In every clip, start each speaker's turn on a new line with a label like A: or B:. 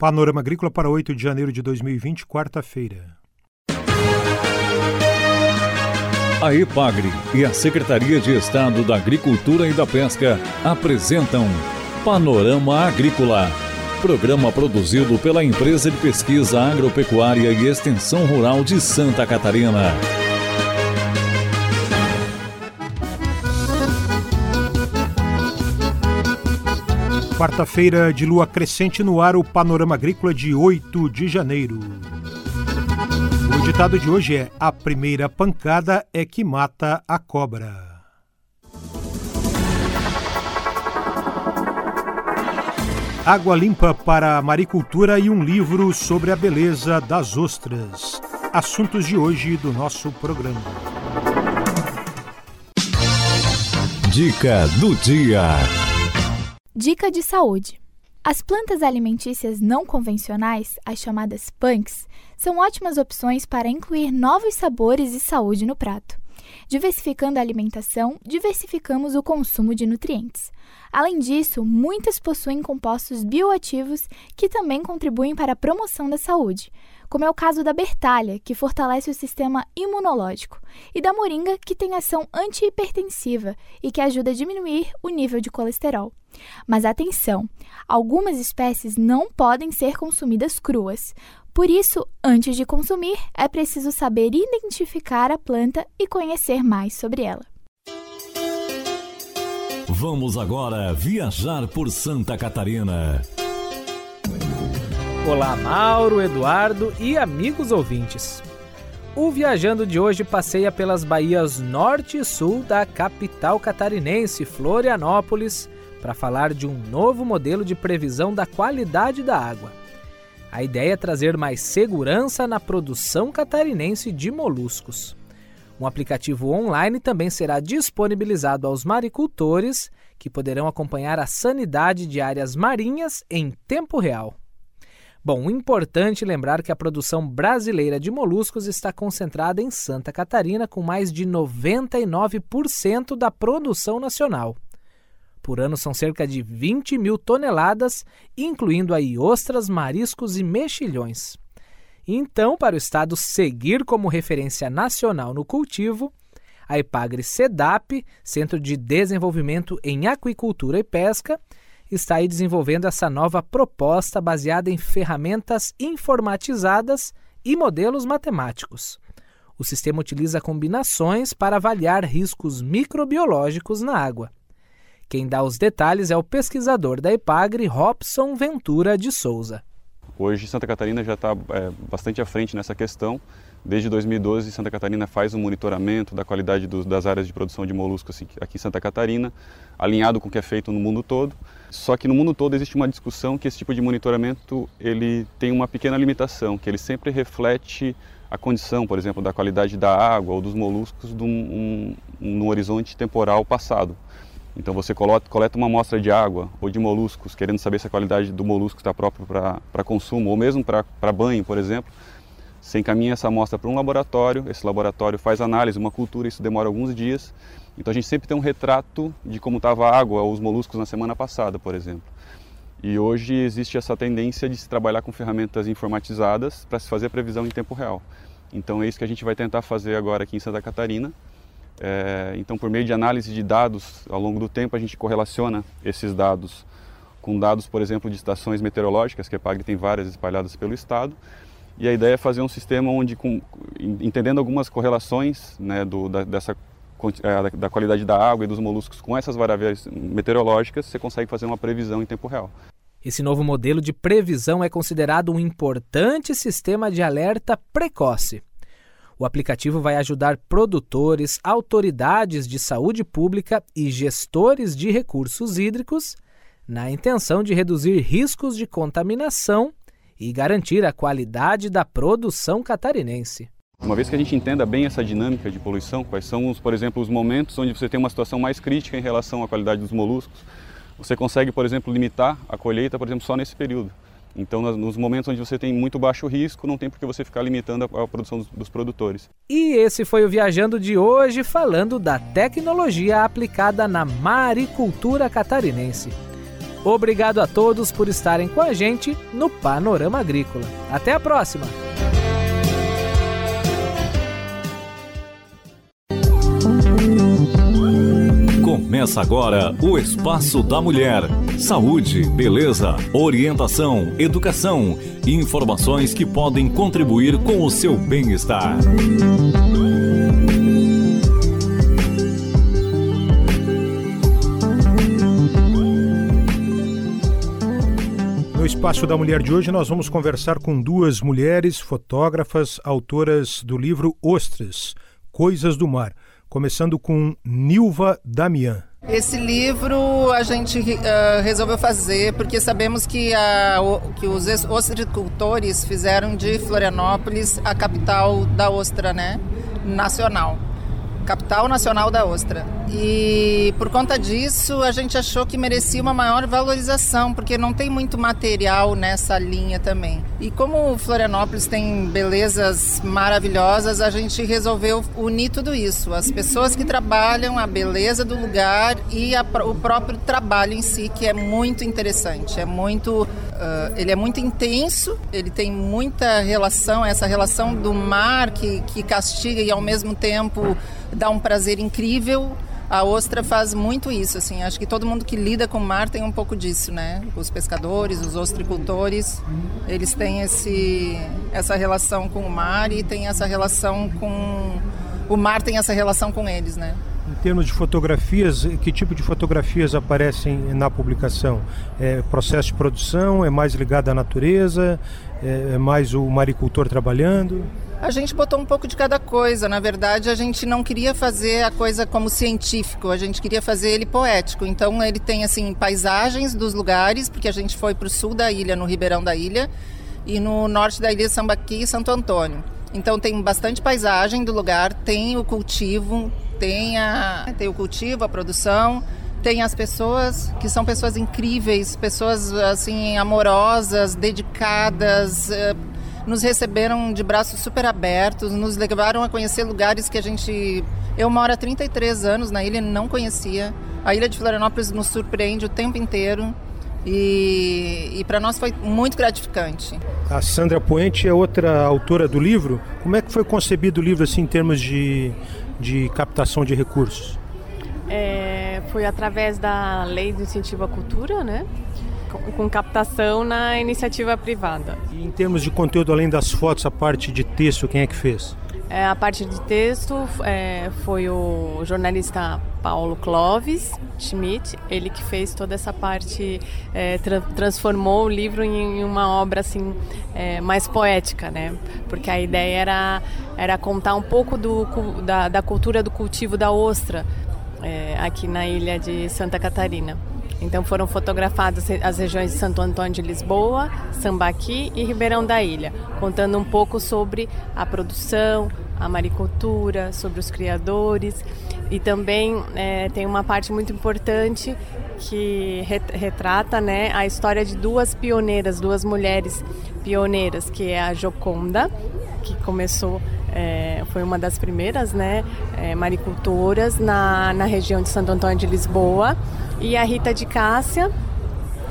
A: Panorama Agrícola para 8 de janeiro de 2020, quarta-feira.
B: A EPAGRE e a Secretaria de Estado da Agricultura e da Pesca apresentam Panorama Agrícola, programa produzido pela Empresa de Pesquisa Agropecuária e Extensão Rural de Santa Catarina.
A: Quarta-feira de lua crescente no ar, o Panorama Agrícola de 8 de janeiro. O ditado de hoje é: A primeira pancada é que mata a cobra. Água limpa para a maricultura e um livro sobre a beleza das ostras. Assuntos de hoje do nosso programa.
B: Dica do dia.
C: Dica de saúde. As plantas alimentícias não convencionais, as chamadas punks, são ótimas opções para incluir novos sabores e saúde no prato. Diversificando a alimentação, diversificamos o consumo de nutrientes. Além disso, muitas possuem compostos bioativos que também contribuem para a promoção da saúde, como é o caso da bertalha, que fortalece o sistema imunológico, e da moringa, que tem ação antihipertensiva e que ajuda a diminuir o nível de colesterol. Mas atenção, algumas espécies não podem ser consumidas cruas. Por isso, antes de consumir, é preciso saber identificar a planta e conhecer mais sobre ela.
B: Vamos agora viajar por Santa Catarina.
D: Olá, Mauro, Eduardo e amigos ouvintes. O Viajando de hoje passeia pelas baías norte e sul da capital catarinense, Florianópolis, para falar de um novo modelo de previsão da qualidade da água. A ideia é trazer mais segurança na produção catarinense de moluscos. Um aplicativo online também será disponibilizado aos maricultores, que poderão acompanhar a sanidade de áreas marinhas em tempo real. Bom, importante lembrar que a produção brasileira de moluscos está concentrada em Santa Catarina, com mais de 99% da produção nacional. Por ano são cerca de 20 mil toneladas, incluindo aí ostras, mariscos e mexilhões. Então, para o Estado seguir como referência nacional no cultivo, a Ipagre SEDAP, Centro de Desenvolvimento em Aquicultura e Pesca, está aí desenvolvendo essa nova proposta baseada em ferramentas informatizadas e modelos matemáticos. O sistema utiliza combinações para avaliar riscos microbiológicos na água. Quem dá os detalhes é o pesquisador da Ipagre, Robson Ventura de Souza.
E: Hoje Santa Catarina já está é, bastante à frente nessa questão. Desde 2012, Santa Catarina faz um monitoramento da qualidade das áreas de produção de moluscos aqui em Santa Catarina, alinhado com o que é feito no mundo todo. Só que no mundo todo existe uma discussão que esse tipo de monitoramento ele tem uma pequena limitação, que ele sempre reflete a condição, por exemplo, da qualidade da água ou dos moluscos num, um, um, horizonte temporal passado. Então você coleta uma amostra de água ou de moluscos, querendo saber se a qualidade do molusco está próprio para consumo ou mesmo para banho, por exemplo. Você encaminha essa amostra para um laboratório, esse laboratório faz análise, uma cultura, isso demora alguns dias. Então a gente sempre tem um retrato de como estava a água ou os moluscos na semana passada, por exemplo. E hoje existe essa tendência de se trabalhar com ferramentas informatizadas para se fazer a previsão em tempo real. Então é isso que a gente vai tentar fazer agora aqui em Santa Catarina. É, então, por meio de análise de dados ao longo do tempo, a gente correlaciona esses dados com dados, por exemplo, de estações meteorológicas, que a PAG tem várias espalhadas pelo estado. E a ideia é fazer um sistema onde, com, entendendo algumas correlações né, do, da, dessa é, da qualidade da água e dos moluscos com essas variáveis meteorológicas, você consegue fazer uma previsão em tempo real.
D: Esse novo modelo de previsão é considerado um importante sistema de alerta precoce. O aplicativo vai ajudar produtores, autoridades de saúde pública e gestores de recursos hídricos na intenção de reduzir riscos de contaminação e garantir a qualidade da produção catarinense.
E: Uma vez que a gente entenda bem essa dinâmica de poluição, quais são, os, por exemplo, os momentos onde você tem uma situação mais crítica em relação à qualidade dos moluscos, você consegue, por exemplo, limitar a colheita, por exemplo, só nesse período. Então, nos momentos onde você tem muito baixo risco, não tem por que você ficar limitando a, produção dos, dos, produtores.
D: E esse foi o Viajando de hoje, falando da tecnologia aplicada na maricultura catarinense. Obrigado a todos por estarem com a gente no Panorama Agrícola. Até a próxima!
B: Começa agora o Espaço da Mulher. Saúde, beleza, orientação, educação e informações que podem contribuir com o seu bem-estar.
A: No Espaço da Mulher de hoje, nós vamos conversar com duas mulheres fotógrafas, autoras do livro Ostras Coisas do Mar começando com Nilva Damian.
F: Esse livro a gente uh, resolveu fazer porque sabemos que, a, que os ostricultores fizeram de Florianópolis a capital da ostra né, nacional capital nacional da ostra. E por conta disso, a gente achou que merecia uma maior valorização, porque não tem muito material nessa linha também. E como Florianópolis tem belezas maravilhosas, a gente resolveu unir tudo isso: as pessoas que trabalham, a beleza do lugar e a, o próprio trabalho em si, que é muito interessante. É muito, uh, ele é muito intenso, ele tem muita relação, essa relação do mar que, que castiga e ao mesmo tempo dá um prazer incrível. A ostra faz muito isso, assim. Acho que todo mundo que lida com o mar tem um pouco disso, né? Os pescadores, os ostricultores, eles têm esse, essa relação com o mar e tem essa relação com o mar tem essa relação com eles, né?
A: Em termos de fotografias, que tipo de fotografias aparecem na publicação? É processo de produção? É mais ligado à natureza? É, é mais o maricultor trabalhando?
F: A gente botou um pouco de cada coisa. Na verdade, a gente não queria fazer a coisa como científico, a gente queria fazer ele poético. Então, ele tem assim paisagens dos lugares, porque a gente foi para o sul da ilha, no Ribeirão da Ilha, e no norte da ilha Sambaqui e Santo Antônio. Então, tem bastante paisagem do lugar, tem o cultivo, tem, a, tem o cultivo, a produção, tem as pessoas que são pessoas incríveis, pessoas assim amorosas, dedicadas, eh, nos receberam de braços super abertos, nos levaram a conhecer lugares que a gente. Eu moro há 33 anos na ilha e não conhecia. A ilha de Florianópolis nos surpreende o tempo inteiro. E, e para nós foi muito gratificante.
A: A Sandra Poente é outra autora do livro. Como é que foi concebido o livro assim em termos de, de captação de recursos?
G: É, foi através da Lei do Incentivo à Cultura, né? com captação na iniciativa privada.
A: E em termos de conteúdo, além das fotos, a parte de texto, quem é que fez?
G: É, a parte de texto é, foi o jornalista Paulo Clovis Schmidt, ele que fez toda essa parte, é, tra transformou o livro em uma obra assim é, mais poética, né? Porque a ideia era, era contar um pouco do, da, da cultura do cultivo da ostra é, aqui na ilha de Santa Catarina. Então foram fotografadas as regiões de Santo Antônio de Lisboa, Sambaqui e Ribeirão da Ilha, contando um pouco sobre a produção, a maricultura, sobre os criadores e também é, tem uma parte muito importante que retrata né, a história de duas pioneiras, duas mulheres pioneiras, que é a Joconda, que começou é, foi uma das primeiras né, é, maricultoras na, na região de Santo Antônio de Lisboa e a Rita de Cássia,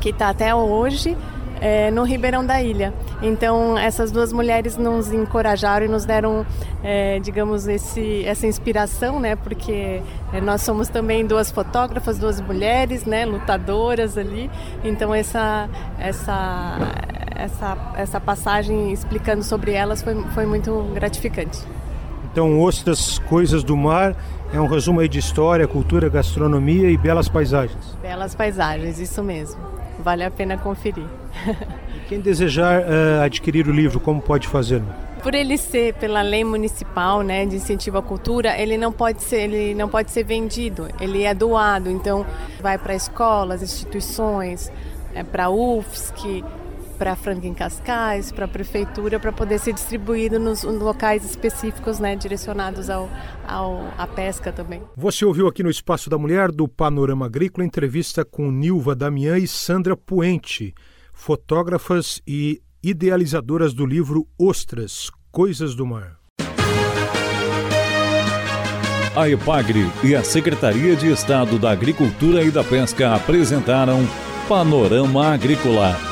G: que está até hoje é, no Ribeirão da Ilha. Então, essas duas mulheres nos encorajaram e nos deram, é, digamos, esse, essa inspiração, né? Porque é, nós somos também duas fotógrafas, duas mulheres, né? Lutadoras ali. Então, essa, essa, essa, essa passagem explicando sobre elas foi, foi muito gratificante.
A: Então, Ostras Coisas do Mar é um resumo aí de história, cultura, gastronomia e belas paisagens.
G: Belas paisagens, isso mesmo. Vale a pena conferir.
A: Quem desejar uh, adquirir o livro, como pode fazer?
G: Por ele ser pela lei municipal, né, de incentivo à cultura, ele não pode ser, ele não pode ser vendido. Ele é doado, então vai para escolas, instituições, é para UFSC, para Franklin Cascais, para a prefeitura, para poder ser distribuído nos locais específicos, né, direcionados ao, ao, à pesca também.
A: Você ouviu aqui no Espaço da Mulher, do Panorama Agrícola, entrevista com Nilva Damian e Sandra Puente, fotógrafas e idealizadoras do livro Ostras, Coisas do Mar.
B: A EPAGRE e a Secretaria de Estado da Agricultura e da Pesca apresentaram Panorama Agrícola.